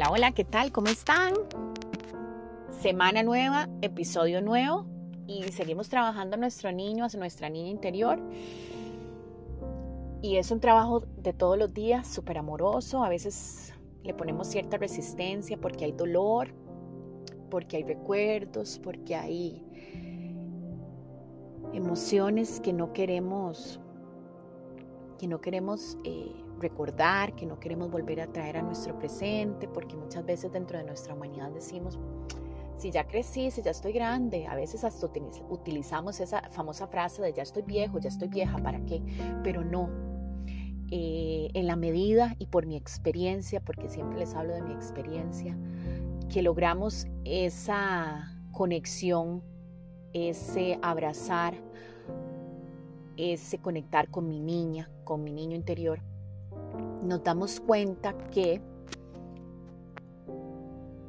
Hola, hola, ¿qué tal? ¿Cómo están? Semana nueva, episodio nuevo y seguimos trabajando a nuestro niño, a nuestra niña interior. Y es un trabajo de todos los días, súper amoroso. A veces le ponemos cierta resistencia porque hay dolor, porque hay recuerdos, porque hay emociones que no queremos, que no queremos eh, recordar, que no queremos volver a traer a nuestro presente, porque muchas veces dentro de nuestra humanidad decimos, si ya crecí, si ya estoy grande, a veces hasta utilizamos esa famosa frase de ya estoy viejo, ya estoy vieja, ¿para qué? Pero no. Eh, en la medida y por mi experiencia, porque siempre les hablo de mi experiencia, que logramos esa conexión, ese abrazar, ese conectar con mi niña, con mi niño interior, nos damos cuenta que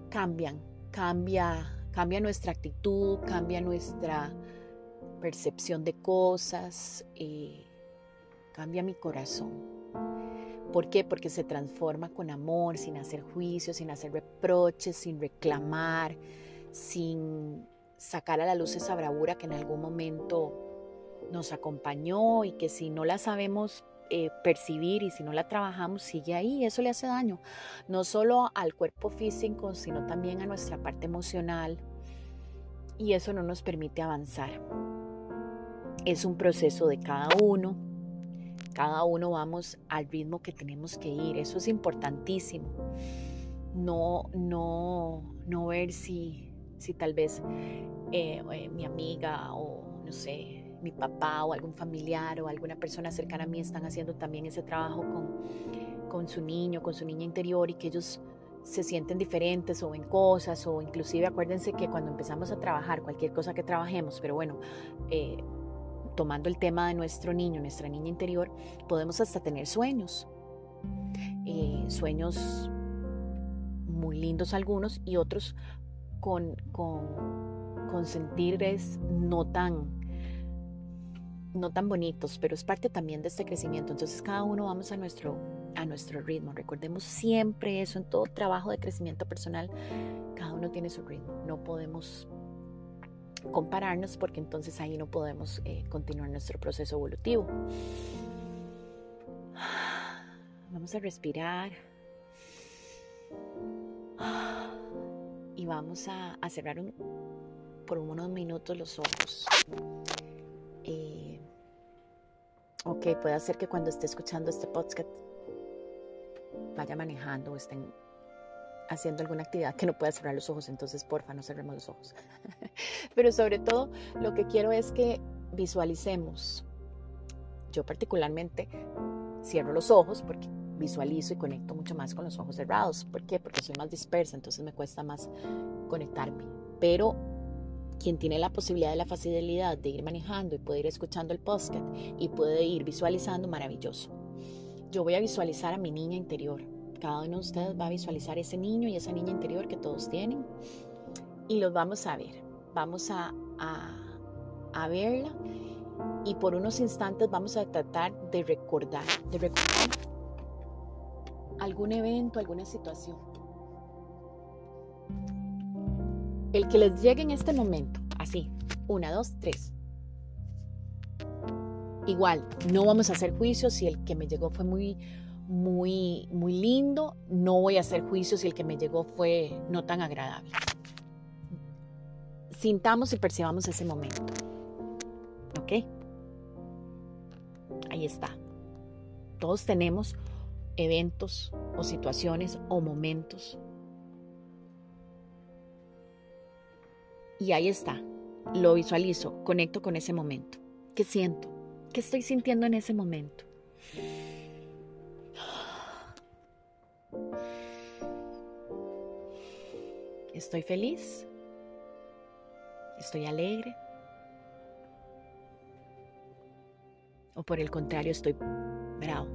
cambian, cambia, cambia nuestra actitud, cambia nuestra percepción de cosas, eh, cambia mi corazón. ¿Por qué? Porque se transforma con amor, sin hacer juicios, sin hacer reproches, sin reclamar, sin sacar a la luz esa bravura que en algún momento nos acompañó y que si no la sabemos eh, percibir y si no la trabajamos sigue ahí, eso le hace daño, no solo al cuerpo físico, sino también a nuestra parte emocional y eso no nos permite avanzar. Es un proceso de cada uno, cada uno vamos al ritmo que tenemos que ir, eso es importantísimo. No, no, no ver si, si tal vez eh, eh, mi amiga o no sé, mi papá o algún familiar o alguna persona cercana a mí están haciendo también ese trabajo con, con su niño, con su niña interior y que ellos se sienten diferentes o ven cosas o inclusive acuérdense que cuando empezamos a trabajar cualquier cosa que trabajemos, pero bueno, eh, tomando el tema de nuestro niño, nuestra niña interior, podemos hasta tener sueños, eh, sueños muy lindos algunos y otros con, con, con no tan no tan bonitos, pero es parte también de este crecimiento. Entonces cada uno vamos a nuestro, a nuestro ritmo. Recordemos siempre eso en todo trabajo de crecimiento personal. Cada uno tiene su ritmo. No podemos compararnos porque entonces ahí no podemos eh, continuar nuestro proceso evolutivo. Vamos a respirar. Y vamos a, cerrar por unos minutos los ojos. Eh, ok, puede ser que cuando esté escuchando este podcast vaya manejando o estén haciendo alguna actividad que no pueda cerrar los ojos, entonces porfa no cerremos los ojos. Pero sobre todo lo que quiero es que visualicemos. Yo particularmente cierro los ojos porque visualizo y conecto mucho más con los ojos cerrados. ¿Por qué? Porque soy más dispersa, entonces me cuesta más conectarme. Pero quien tiene la posibilidad de la facilidad de ir manejando y puede ir escuchando el podcast y puede ir visualizando, maravilloso. Yo voy a visualizar a mi niña interior. Cada uno de ustedes va a visualizar ese niño y esa niña interior que todos tienen y los vamos a ver. Vamos a, a, verla y por unos instantes vamos a tratar de recordar, de recordar algún evento, alguna situación el que les llegue en este momento, así, una, dos, tres. Igual, no vamos a hacer juicios si el que me llegó fue muy, muy, muy lindo, no voy a hacer juicios si el que me llegó fue no tan agradable. Sintamos y percibamos ese momento. ¿Ok? Ahí está. Todos tenemos eventos o situaciones o momentos Y ahí está, lo visualizo, conecto con ese momento. ¿Qué siento? ¿Qué estoy sintiendo en ese momento? ¿Estoy feliz? ¿Estoy alegre? ¿O por el contrario estoy bravo?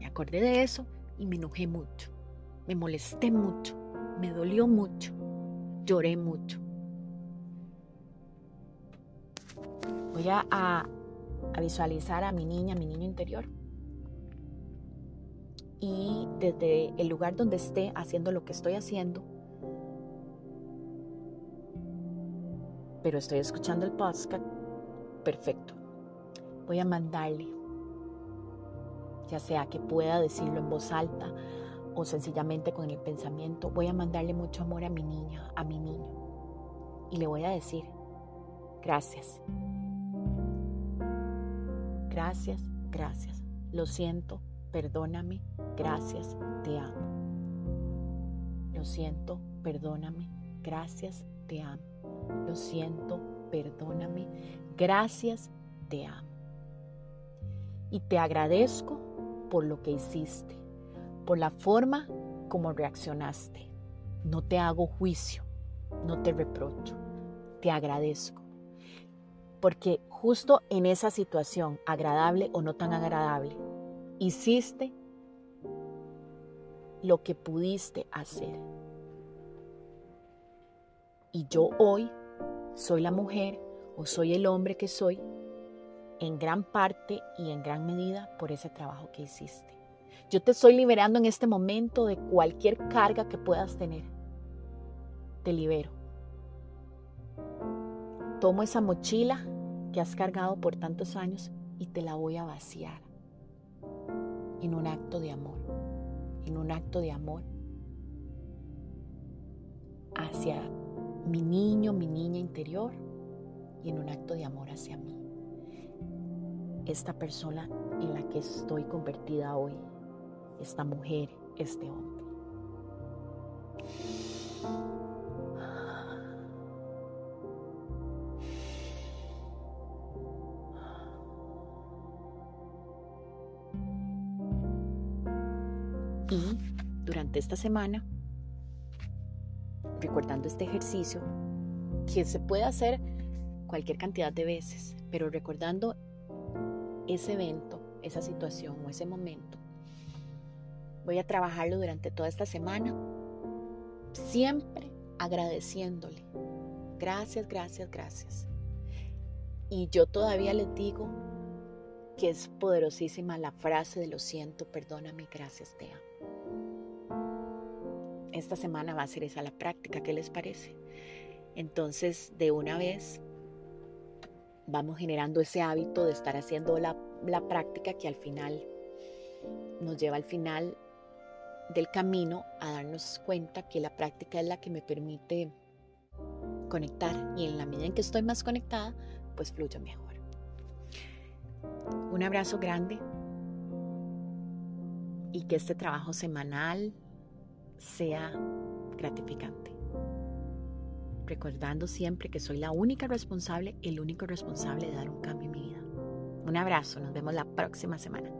Me acordé de eso y me enojé mucho. Me molesté mucho. Me dolió mucho. Lloré mucho. Voy a, visualizar a mi niña, a mi niño interior. y desde el lugar donde esté haciendo lo que estoy haciendo, pero estoy escuchando el podcast, perfecto. Voy a mandarle, ya sea que pueda decirlo en voz alta o sencillamente con el pensamiento, voy a mandarle mucho amor a mi niña, a mi niño. Y le voy a decir, gracias. Gracias, gracias. Lo siento, perdóname, gracias, te amo. Lo siento, perdóname, gracias, te amo. Lo siento, perdóname, gracias, te amo. Y te agradezco por lo que hiciste por la forma como reaccionaste. No te hago juicio, no te reprocho, te agradezco. Porque justo en esa situación, agradable o no tan agradable, hiciste lo que pudiste hacer. Y yo hoy soy la mujer o soy el hombre que soy en gran parte y en gran medida por ese trabajo que hiciste. Yo te estoy liberando en este momento de cualquier carga que puedas tener. Te libero. Tomo esa mochila que has cargado por tantos años y te la voy a vaciar en un acto de amor, en un acto de amor hacia mi niño, mi niña interior y en un acto de amor hacia mí. Esta persona en la que estoy convertida hoy esta mujer, este hombre. Y durante esta semana, recordando este ejercicio, que se puede hacer cualquier cantidad de veces, pero recordando ese evento, esa situación o ese momento, Voy a trabajarlo durante toda esta semana, siempre agradeciéndole. Gracias, gracias, gracias. Y yo todavía les digo que es poderosísima la frase de lo siento, perdóname, gracias, te amo. Esta semana va a ser esa la práctica, ¿qué les parece? Entonces, de una vez, vamos generando ese hábito de estar haciendo la, la práctica que al final nos lleva al final del camino a darnos cuenta que la práctica es la que me permite conectar y en la medida en que estoy más conectada, pues fluyo mejor. Un abrazo grande y que este trabajo semanal sea gratificante. Recordando siempre que soy la única responsable, el único responsable de dar un cambio en mi vida. Un abrazo, nos vemos la próxima semana.